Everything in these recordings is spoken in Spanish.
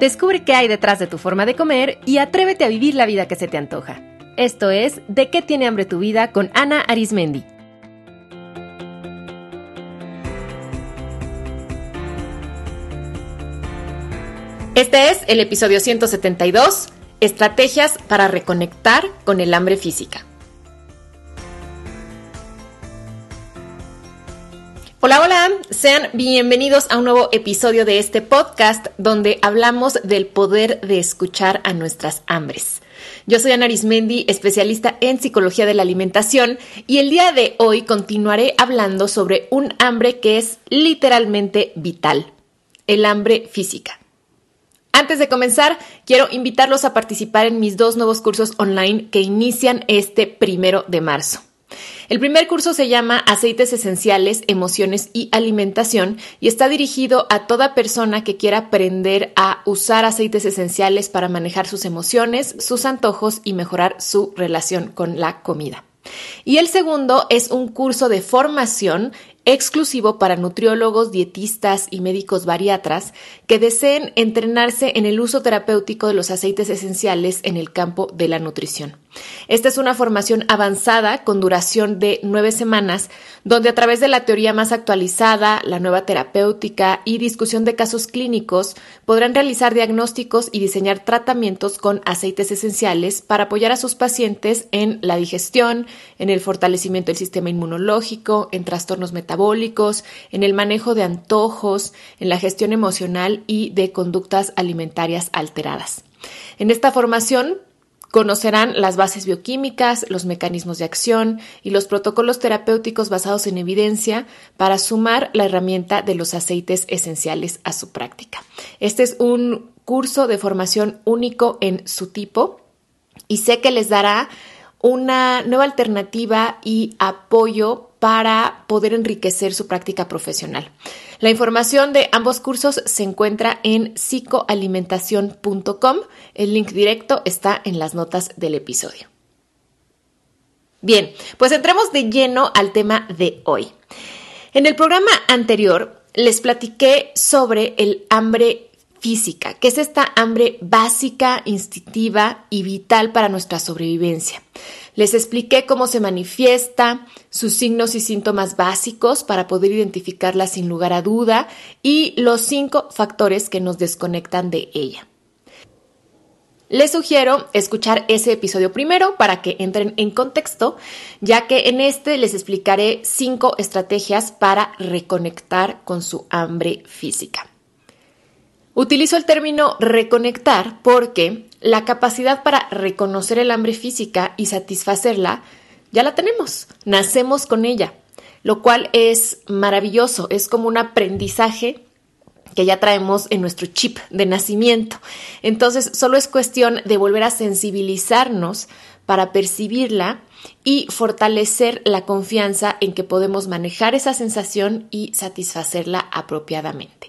Descubre qué hay detrás de tu forma de comer y atrévete a vivir la vida que se te antoja. Esto es De qué tiene hambre tu vida con Ana Arismendi. Este es el episodio 172, Estrategias para reconectar con el hambre física. Hola, hola, sean bienvenidos a un nuevo episodio de este podcast donde hablamos del poder de escuchar a nuestras hambres. Yo soy Ana Arismendi, especialista en psicología de la alimentación y el día de hoy continuaré hablando sobre un hambre que es literalmente vital, el hambre física. Antes de comenzar, quiero invitarlos a participar en mis dos nuevos cursos online que inician este primero de marzo. El primer curso se llama Aceites Esenciales, Emociones y Alimentación y está dirigido a toda persona que quiera aprender a usar aceites esenciales para manejar sus emociones, sus antojos y mejorar su relación con la comida. Y el segundo es un curso de formación exclusivo para nutriólogos, dietistas y médicos bariatras que deseen entrenarse en el uso terapéutico de los aceites esenciales en el campo de la nutrición. Esta es una formación avanzada con duración de nueve semanas, donde a través de la teoría más actualizada, la nueva terapéutica y discusión de casos clínicos podrán realizar diagnósticos y diseñar tratamientos con aceites esenciales para apoyar a sus pacientes en la digestión, en el fortalecimiento del sistema inmunológico, en trastornos metabólicos, en el manejo de antojos, en la gestión emocional y de conductas alimentarias alteradas. En esta formación Conocerán las bases bioquímicas, los mecanismos de acción y los protocolos terapéuticos basados en evidencia para sumar la herramienta de los aceites esenciales a su práctica. Este es un curso de formación único en su tipo y sé que les dará una nueva alternativa y apoyo para poder enriquecer su práctica profesional. La información de ambos cursos se encuentra en psicoalimentación.com. El link directo está en las notas del episodio. Bien, pues entremos de lleno al tema de hoy. En el programa anterior les platiqué sobre el hambre física, que es esta hambre básica, instintiva y vital para nuestra sobrevivencia. Les expliqué cómo se manifiesta, sus signos y síntomas básicos para poder identificarla sin lugar a duda y los cinco factores que nos desconectan de ella. Les sugiero escuchar ese episodio primero para que entren en contexto, ya que en este les explicaré cinco estrategias para reconectar con su hambre física. Utilizo el término reconectar porque la capacidad para reconocer el hambre física y satisfacerla ya la tenemos, nacemos con ella, lo cual es maravilloso, es como un aprendizaje que ya traemos en nuestro chip de nacimiento. Entonces, solo es cuestión de volver a sensibilizarnos para percibirla y fortalecer la confianza en que podemos manejar esa sensación y satisfacerla apropiadamente.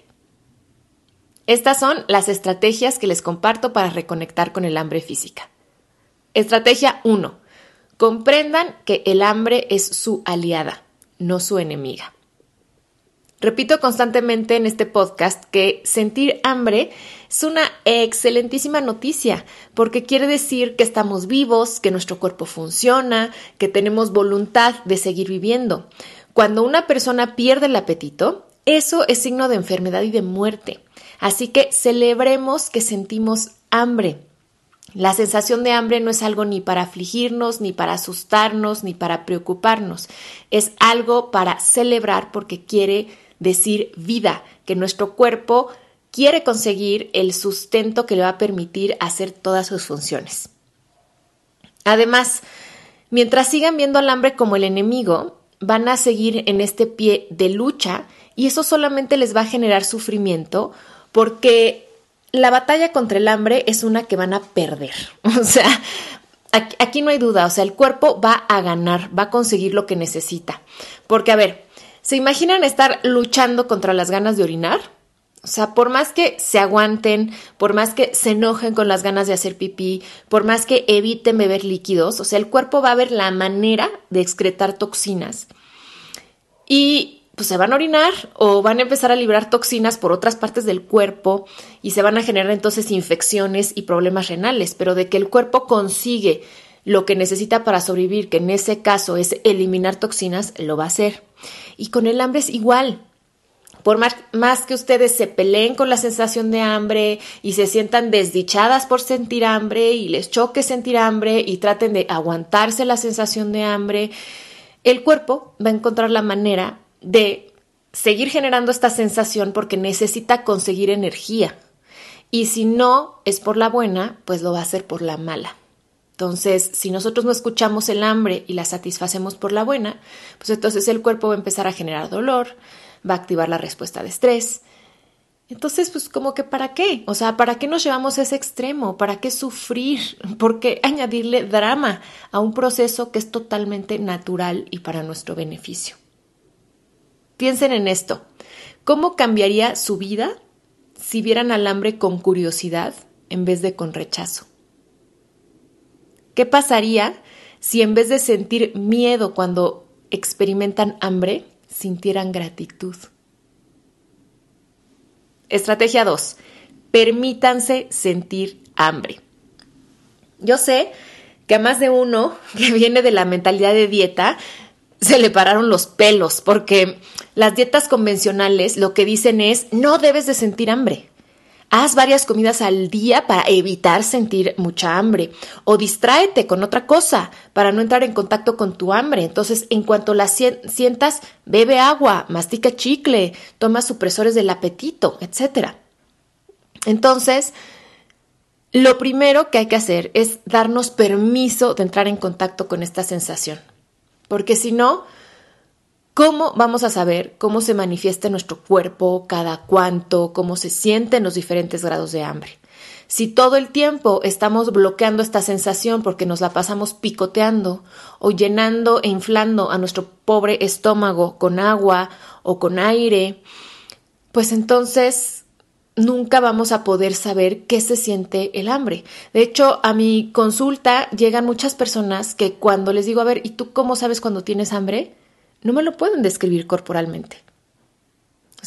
Estas son las estrategias que les comparto para reconectar con el hambre física. Estrategia 1. Comprendan que el hambre es su aliada, no su enemiga. Repito constantemente en este podcast que sentir hambre es una excelentísima noticia porque quiere decir que estamos vivos, que nuestro cuerpo funciona, que tenemos voluntad de seguir viviendo. Cuando una persona pierde el apetito, eso es signo de enfermedad y de muerte. Así que celebremos que sentimos hambre. La sensación de hambre no es algo ni para afligirnos, ni para asustarnos, ni para preocuparnos. Es algo para celebrar porque quiere decir vida, que nuestro cuerpo quiere conseguir el sustento que le va a permitir hacer todas sus funciones. Además, mientras sigan viendo al hambre como el enemigo, van a seguir en este pie de lucha y eso solamente les va a generar sufrimiento porque la batalla contra el hambre es una que van a perder. O sea, aquí, no hay duda, o sea, el cuerpo va a ganar, va a conseguir lo que necesita. Porque, a ver, ¿se imaginan estar luchando contra las ganas de orinar? O sea, por más que se aguanten, por más que se enojen con las ganas de hacer pipí, por más que eviten beber líquidos, o sea, el cuerpo va a ver la manera de excretar toxinas. Y pues se van a orinar o van a empezar a liberar toxinas por otras partes del cuerpo y se van a generar entonces infecciones y problemas renales, pero de que el cuerpo consigue lo que necesita para sobrevivir, que en ese caso es eliminar toxinas, lo va a hacer. Y con el hambre es igual. Por más, más, que ustedes se peleen con la sensación de hambre y se sientan desdichadas por sentir hambre y les choque sentir hambre y traten de aguantarse la sensación de hambre, el cuerpo va a encontrar la manera de seguir generando esta sensación porque necesita conseguir energía. Y si no es por la buena, pues lo va a hacer por la mala. Entonces, si nosotros no escuchamos el hambre y la satisfacemos por la buena, pues entonces el cuerpo va a empezar a generar dolor, va a activar la respuesta de estrés. Entonces, pues como que para qué? O sea, ¿para qué nos llevamos a ese extremo? ¿Para qué sufrir? ¿Por qué añadirle drama a un proceso que es totalmente natural y para nuestro beneficio? Piensen en esto. ¿Cómo cambiaría su vida si vieran al hambre con curiosidad en vez de con rechazo? ¿Qué pasaría si en vez de sentir miedo cuando experimentan hambre, sintieran gratitud? Estrategia 2. Permítanse sentir hambre. Yo sé que a más de uno que viene de la mentalidad de dieta se le pararon los pelos, porque las dietas convencionales lo que dicen es no debes de sentir hambre. Haz varias comidas al día para evitar sentir mucha hambre o distráete con otra cosa para no entrar en contacto con tu hambre. Entonces, en cuanto la sientas, bebe agua, mastica chicle, toma supresores del apetito, etc. Entonces, lo primero que hay que hacer es darnos permiso de entrar en contacto con esta sensación porque si no, ¿cómo vamos a saber cómo se manifiesta nuestro cuerpo, cada cuánto, cómo se sienten los diferentes grados de hambre? Si todo el tiempo estamos bloqueando esta sensación porque nos la pasamos picoteando o llenando e inflando a nuestro pobre estómago con agua o con aire, pues entonces nunca vamos a poder saber qué se siente el hambre. De hecho, a mi consulta llegan muchas personas que cuando les digo, a ver, ¿y tú cómo sabes cuando tienes hambre? No me lo pueden describir corporalmente.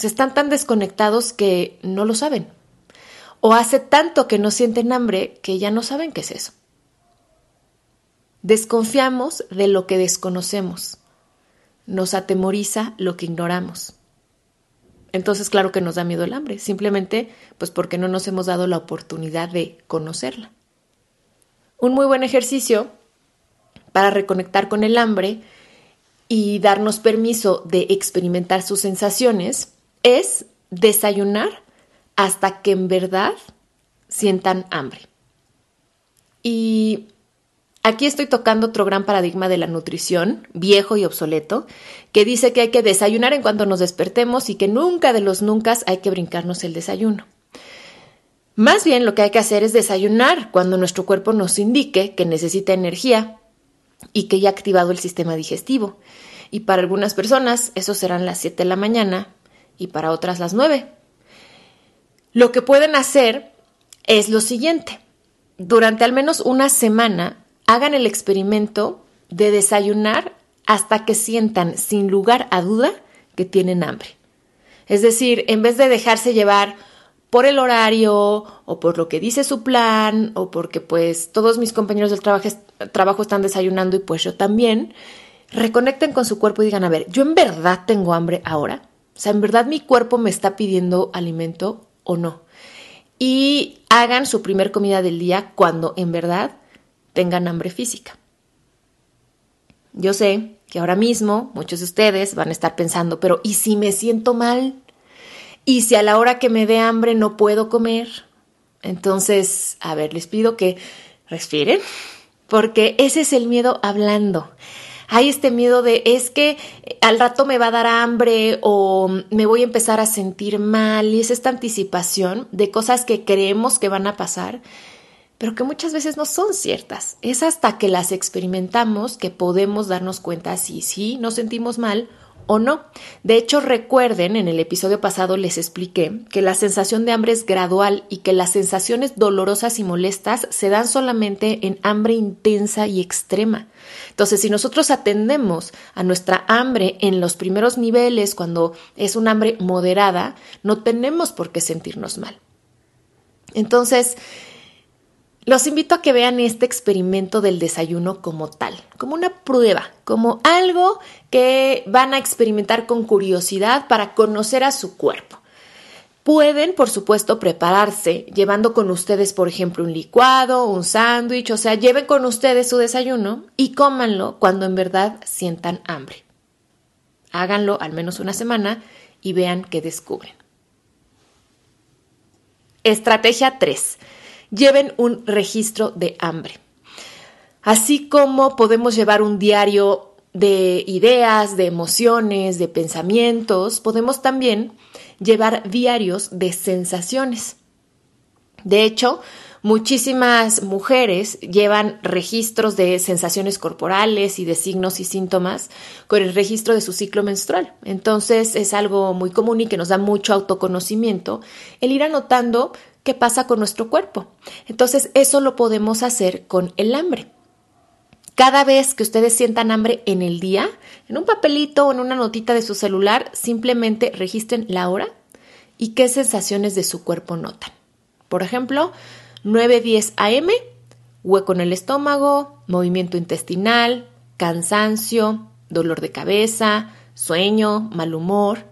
Están tan desconectados que no lo saben. O hace tanto que no sienten hambre que ya no saben qué es eso. Desconfiamos de lo que desconocemos. Nos atemoriza lo que ignoramos. Entonces, claro que nos da miedo el hambre, simplemente pues porque no nos hemos dado la oportunidad de conocerla. Un muy buen ejercicio para reconectar con el hambre y darnos permiso de experimentar sus sensaciones es desayunar hasta que en verdad sientan hambre. Y Aquí estoy tocando otro gran paradigma de la nutrición, viejo y obsoleto, que dice que hay que desayunar en cuanto nos despertemos y que nunca de los nunca hay que brincarnos el desayuno. Más bien lo que hay que hacer es desayunar cuando nuestro cuerpo nos indique que necesita energía y que ya ha activado el sistema digestivo. Y para algunas personas eso serán las 7 de la mañana y para otras las 9. Lo que pueden hacer es lo siguiente. Durante al menos una semana hagan el experimento de desayunar hasta que sientan sin lugar a duda que tienen hambre. Es decir, en vez de dejarse llevar por el horario o por lo que dice su plan o porque pues todos mis compañeros del trabajo, están desayunando y pues yo también, reconecten con su cuerpo y digan, a ver, ¿yo en verdad tengo hambre ahora? O sea, ¿en verdad mi cuerpo me está pidiendo alimento o no? Y hagan su primer comida del día cuando en verdad tengan hambre física. Yo sé que ahora mismo muchos de ustedes van a estar pensando, pero ¿y si me siento mal? ¿Y si a la hora que me dé hambre no puedo comer? Entonces, a ver, les pido que respiren, porque ese es el miedo hablando. Hay este miedo de es que al rato me va a dar hambre o me voy a empezar a sentir mal y es esta anticipación de cosas que creemos que van a pasar pero que muchas veces no son ciertas. Es hasta que las experimentamos que podemos darnos cuenta si sí nos sentimos mal o no. De hecho, recuerden, en el episodio pasado les expliqué que la sensación de hambre es gradual y que las sensaciones dolorosas y molestas se dan solamente en hambre intensa y extrema. Entonces, si nosotros atendemos a nuestra hambre en los primeros niveles, cuando es un hambre moderada, no tenemos por qué sentirnos mal. Entonces, los invito a que vean este experimento del desayuno como tal, como una prueba, como algo que van a experimentar con curiosidad para conocer a su cuerpo. Pueden, por supuesto, prepararse llevando con ustedes, por ejemplo, un licuado, un sándwich, o sea, lleven con ustedes su desayuno y cómanlo cuando en verdad sientan hambre. Háganlo al menos una semana y vean qué descubren. Estrategia 3 lleven un registro de hambre. Así como podemos llevar un diario de ideas, de emociones, de pensamientos, podemos también llevar diarios de sensaciones. De hecho, muchísimas mujeres llevan registros de sensaciones corporales y de signos y síntomas con el registro de su ciclo menstrual. Entonces es algo muy común y que nos da mucho autoconocimiento el ir anotando qué pasa con nuestro cuerpo. Entonces, eso lo podemos hacer con el hambre. Cada vez que ustedes sientan hambre en el día, en un papelito o en una notita de su celular, simplemente registren la hora y qué sensaciones de su cuerpo notan. Por ejemplo, 9-10 am, hueco en el estómago, movimiento intestinal, cansancio, dolor de cabeza, sueño, mal humor.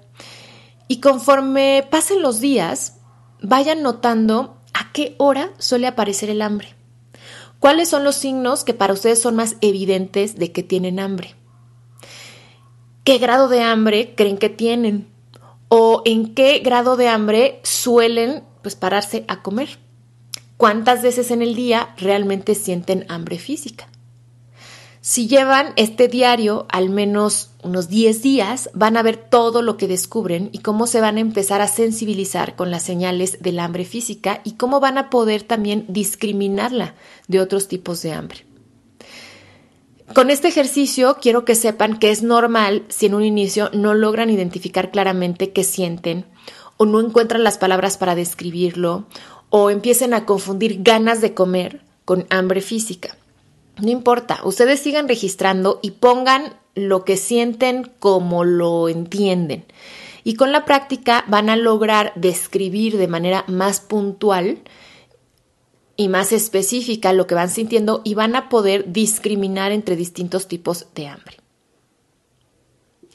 Y conforme pasen los días, vayan notando a qué hora suele aparecer el hambre. ¿Cuáles son los signos que para ustedes son más evidentes de que tienen hambre? ¿Qué grado de hambre creen que tienen? ¿O en qué grado de hambre suelen pues, pararse a comer? ¿Cuántas veces en el día realmente sienten hambre física? Si llevan este diario al menos unos 10 días, van a ver todo lo que descubren y cómo se van a empezar a sensibilizar con las señales del hambre física y cómo van a poder también discriminarla de otros tipos de hambre. Con este ejercicio quiero que sepan que es normal si en un inicio no logran identificar claramente qué sienten o no encuentran las palabras para describirlo o empiecen a confundir ganas de comer con hambre física. No importa, ustedes sigan registrando y pongan lo que sienten como lo entienden. Y con la práctica van a lograr describir de manera más puntual y más específica lo que van sintiendo y van a poder discriminar entre distintos tipos de hambre.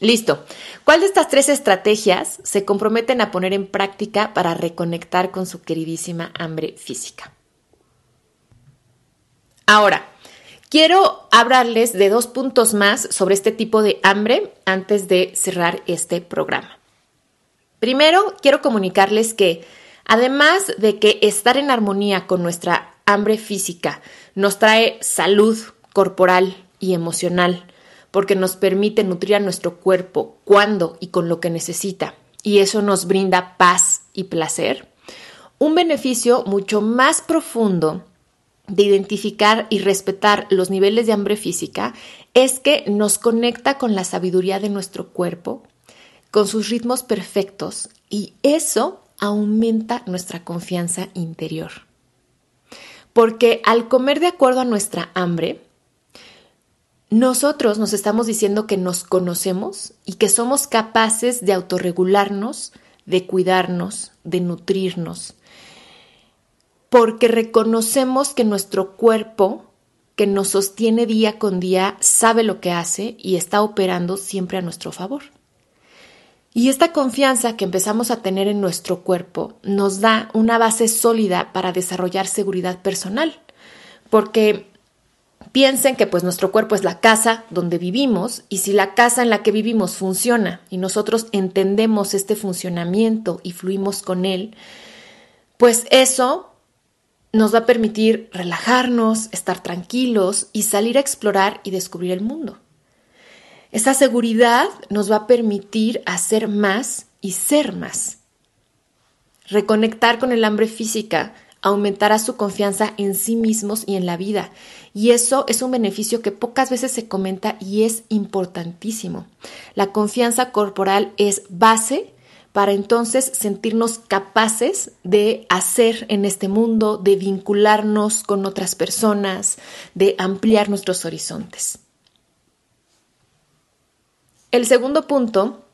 Listo. ¿Cuál de estas tres estrategias se comprometen a poner en práctica para reconectar con su queridísima hambre física? Ahora, Quiero hablarles de dos puntos más sobre este tipo de hambre antes de cerrar este programa. Primero, quiero comunicarles que además de que estar en armonía con nuestra hambre física nos trae salud corporal y emocional, porque nos permite nutrir a nuestro cuerpo cuando y con lo que necesita, y eso nos brinda paz y placer, un beneficio mucho más profundo de identificar y respetar los niveles de hambre física es que nos conecta con la sabiduría de nuestro cuerpo, con sus ritmos perfectos y eso aumenta nuestra confianza interior. Porque al comer de acuerdo a nuestra hambre, nosotros nos estamos diciendo que nos conocemos y que somos capaces de autorregularnos, de cuidarnos, de nutrirnos, porque reconocemos que nuestro cuerpo, que nos sostiene día con día, sabe lo que hace y está operando siempre a nuestro favor. Y esta confianza que empezamos a tener en nuestro cuerpo nos da una base sólida para desarrollar seguridad personal, porque piensen que pues nuestro cuerpo es la casa donde vivimos y si la casa en la que vivimos funciona y nosotros entendemos este funcionamiento y fluimos con él, pues eso nos va a permitir relajarnos, estar tranquilos y salir a explorar y descubrir el mundo. Esa seguridad nos va a permitir hacer más y ser más. Reconectar con el hambre física aumentará su confianza en sí mismos y en la vida. Y eso es un beneficio que pocas veces se comenta y es importantísimo. La confianza corporal es base para entonces sentirnos capaces de hacer en este mundo, de vincularnos con otras personas, de ampliar nuestros horizontes. El segundo punto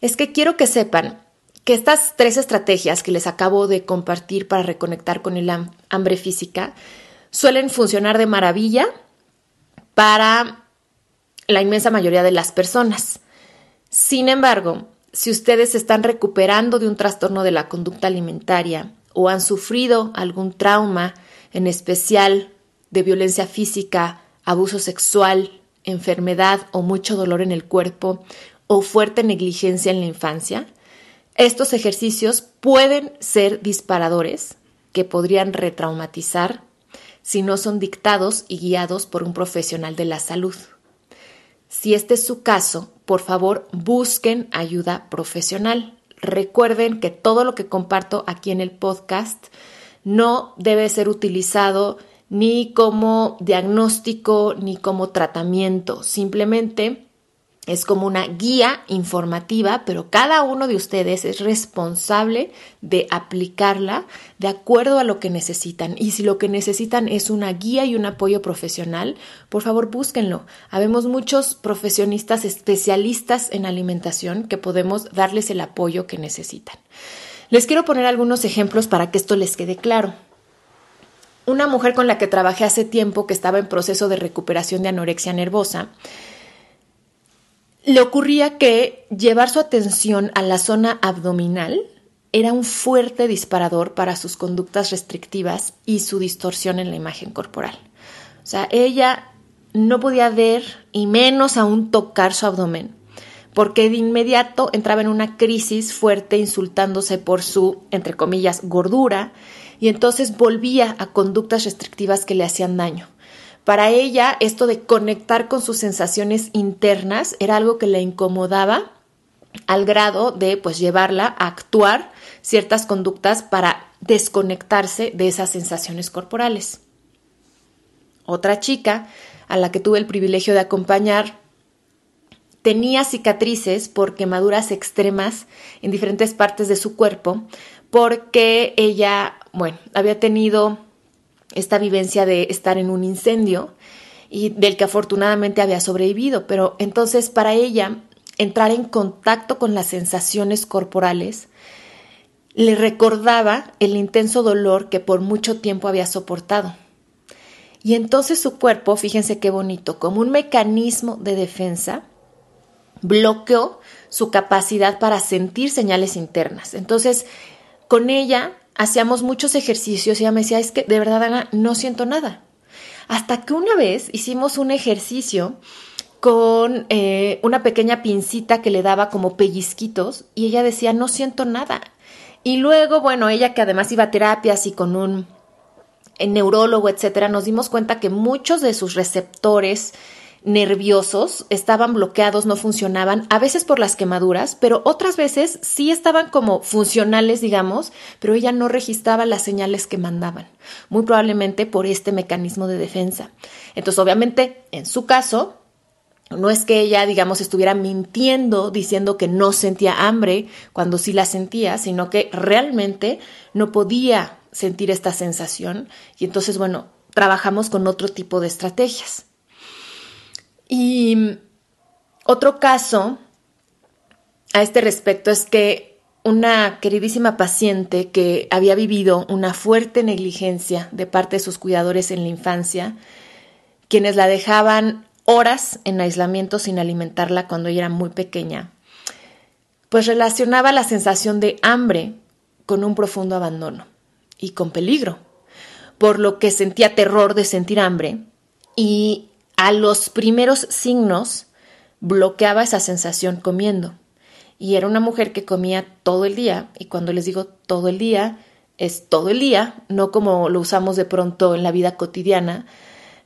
es que quiero que sepan que estas tres estrategias que les acabo de compartir para reconectar con el hambre física suelen funcionar de maravilla para la inmensa mayoría de las personas. Sin embargo, si ustedes están recuperando de un trastorno de la conducta alimentaria o han sufrido algún trauma, en especial de violencia física, abuso sexual, enfermedad o mucho dolor en el cuerpo o fuerte negligencia en la infancia, estos ejercicios pueden ser disparadores que podrían retraumatizar si no son dictados y guiados por un profesional de la salud. Si este es su caso, por favor busquen ayuda profesional. Recuerden que todo lo que comparto aquí en el podcast no debe ser utilizado ni como diagnóstico ni como tratamiento. Simplemente es como una guía informativa, pero cada uno de ustedes es responsable de aplicarla de acuerdo a lo que necesitan. Y si lo que necesitan es una guía y un apoyo profesional, por favor búsquenlo. Habemos muchos profesionistas especialistas en alimentación que podemos darles el apoyo que necesitan. Les quiero poner algunos ejemplos para que esto les quede claro. Una mujer con la que trabajé hace tiempo que estaba en proceso de recuperación de anorexia nervosa, le ocurría que llevar su atención a la zona abdominal era un fuerte disparador para sus conductas restrictivas y su distorsión en la imagen corporal. O sea, ella no podía ver y menos aún tocar su abdomen, porque de inmediato entraba en una crisis fuerte insultándose por su, entre comillas, gordura, y entonces volvía a conductas restrictivas que le hacían daño. Para ella, esto de conectar con sus sensaciones internas era algo que le incomodaba al grado de pues llevarla a actuar ciertas conductas para desconectarse de esas sensaciones corporales. Otra chica a la que tuve el privilegio de acompañar tenía cicatrices por quemaduras extremas en diferentes partes de su cuerpo porque ella, bueno, había tenido esta vivencia de estar en un incendio y del que afortunadamente había sobrevivido, pero entonces para ella entrar en contacto con las sensaciones corporales le recordaba el intenso dolor que por mucho tiempo había soportado. Y entonces su cuerpo, fíjense qué bonito, como un mecanismo de defensa, bloqueó su capacidad para sentir señales internas. Entonces, con ella hacíamos muchos ejercicios y ella me decía, es que de verdad, Ana, no siento nada. Hasta que una vez hicimos un ejercicio con eh, una pequeña pincita que le daba como pellizquitos y ella decía, no siento nada. Y luego, bueno, ella que además iba a terapias y con un neurólogo, etcétera, nos dimos cuenta que muchos de sus receptores nerviosos estaban bloqueados, no funcionaban, a veces por las quemaduras, pero otras veces sí estaban como funcionales, digamos, pero ella no registraba las señales que mandaban, muy probablemente por este mecanismo de defensa. Entonces, obviamente, en su caso, no es que ella, digamos, estuviera mintiendo diciendo que no sentía hambre cuando sí la sentía, sino que realmente no podía sentir esta sensación y entonces, bueno, trabajamos con otro tipo de estrategias. Y otro caso a este respecto es que una queridísima paciente que había vivido una fuerte negligencia de parte de sus cuidadores en la infancia, quienes la dejaban horas en aislamiento sin alimentarla cuando ella era muy pequeña, pues relacionaba la sensación de hambre con un profundo abandono y con peligro, por lo que sentía terror de sentir hambre y a los primeros signos bloqueaba esa sensación comiendo. Y era una mujer que comía todo el día. Y cuando les digo todo el día, es todo el día, no como lo usamos de pronto en la vida cotidiana,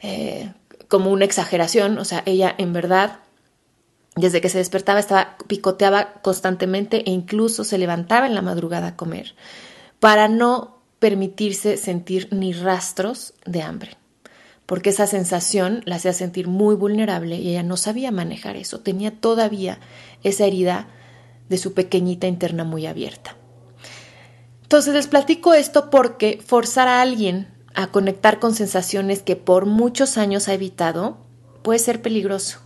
eh, como una exageración. O sea, ella en verdad, desde que se despertaba, estaba, picoteaba constantemente e incluso se levantaba en la madrugada a comer para no permitirse sentir ni rastros de hambre, porque esa sensación la hacía sentir muy vulnerable y ella no sabía manejar eso, tenía todavía esa herida de su pequeñita interna muy abierta. Entonces les platico esto porque forzar a alguien a conectar con sensaciones que por muchos años ha evitado puede ser peligroso.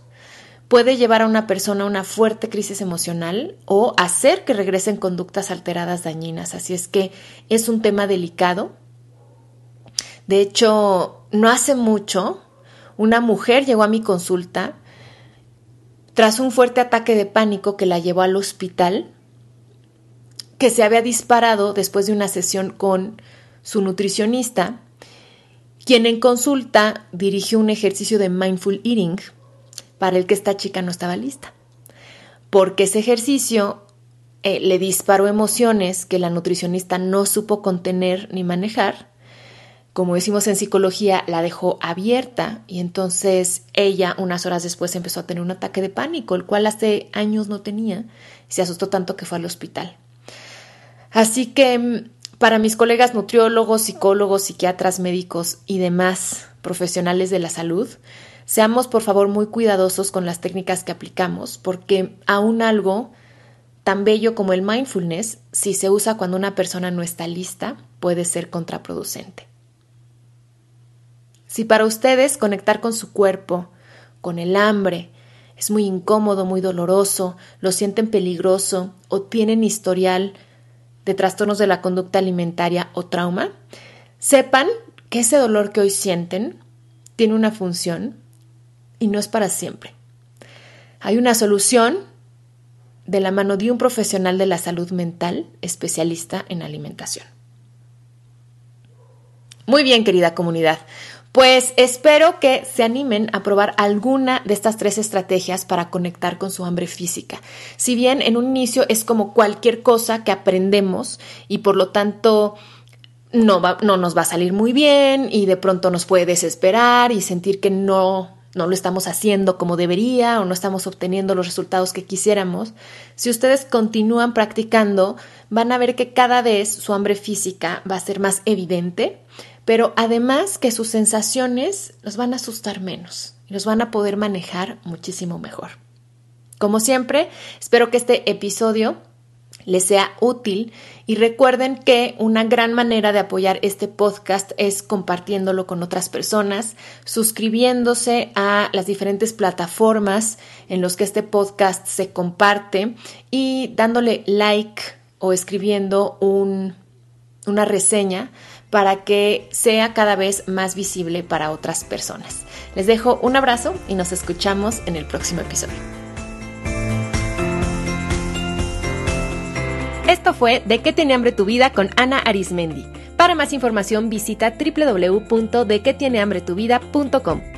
Puede llevar a una persona a una fuerte crisis emocional o hacer que regresen conductas alteradas dañinas. Así es que es un tema delicado. De hecho, no hace mucho, una mujer llegó a mi consulta tras un fuerte ataque de pánico que la llevó al hospital que se había disparado después de una sesión con su nutricionista, quien en consulta dirigió un ejercicio de mindful eating para el que esta chica no estaba lista, porque ese ejercicio eh, le disparó emociones que la nutricionista no supo contener ni manejar. Como decimos en psicología, la dejó abierta y entonces ella unas horas después empezó a tener un ataque de pánico, el cual hace años no tenía. Se asustó tanto que fue al hospital. Así que mm, para mis colegas nutriólogos, psicólogos, psiquiatras, médicos y demás profesionales de la salud, seamos por favor muy cuidadosos con las técnicas que aplicamos, porque aún algo tan bello como el mindfulness, si se usa cuando una persona no está lista, puede ser contraproducente. Si para ustedes conectar con su cuerpo, con el hambre, es muy incómodo, muy doloroso, lo sienten peligroso o tienen historial de trastornos de la conducta alimentaria o trauma, sepan que ese dolor que hoy sienten tiene una función y no es para siempre. Hay una solución de la mano de un profesional de la salud mental especialista en alimentación. Muy bien, querida comunidad. Pues espero que se animen a probar alguna de estas tres estrategias para conectar con su hambre física. Si bien en un inicio es como cualquier cosa que aprendemos y por lo tanto no, no nos va a salir muy bien y de pronto nos puede desesperar y sentir que no, no lo estamos haciendo como debería o no estamos obteniendo los resultados que quisiéramos, si ustedes continúan practicando, van a ver que cada vez su hambre física va a ser más evidente pero además que sus sensaciones los van a asustar menos y los van a poder manejar muchísimo mejor. Como siempre, espero que este episodio les sea útil y recuerden que una gran manera de apoyar este podcast es compartiéndolo con otras personas, suscribiéndose a las diferentes plataformas en los que este podcast se comparte y dándole like o escribiendo un, una reseña para que sea cada vez más visible para otras personas. Les dejo un abrazo y nos escuchamos en el próximo episodio. Esto fue De qué tiene hambre tu vida con Ana Arismendi. Para más información visita www.dequetienehambretuvida.com.